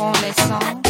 On les sangs.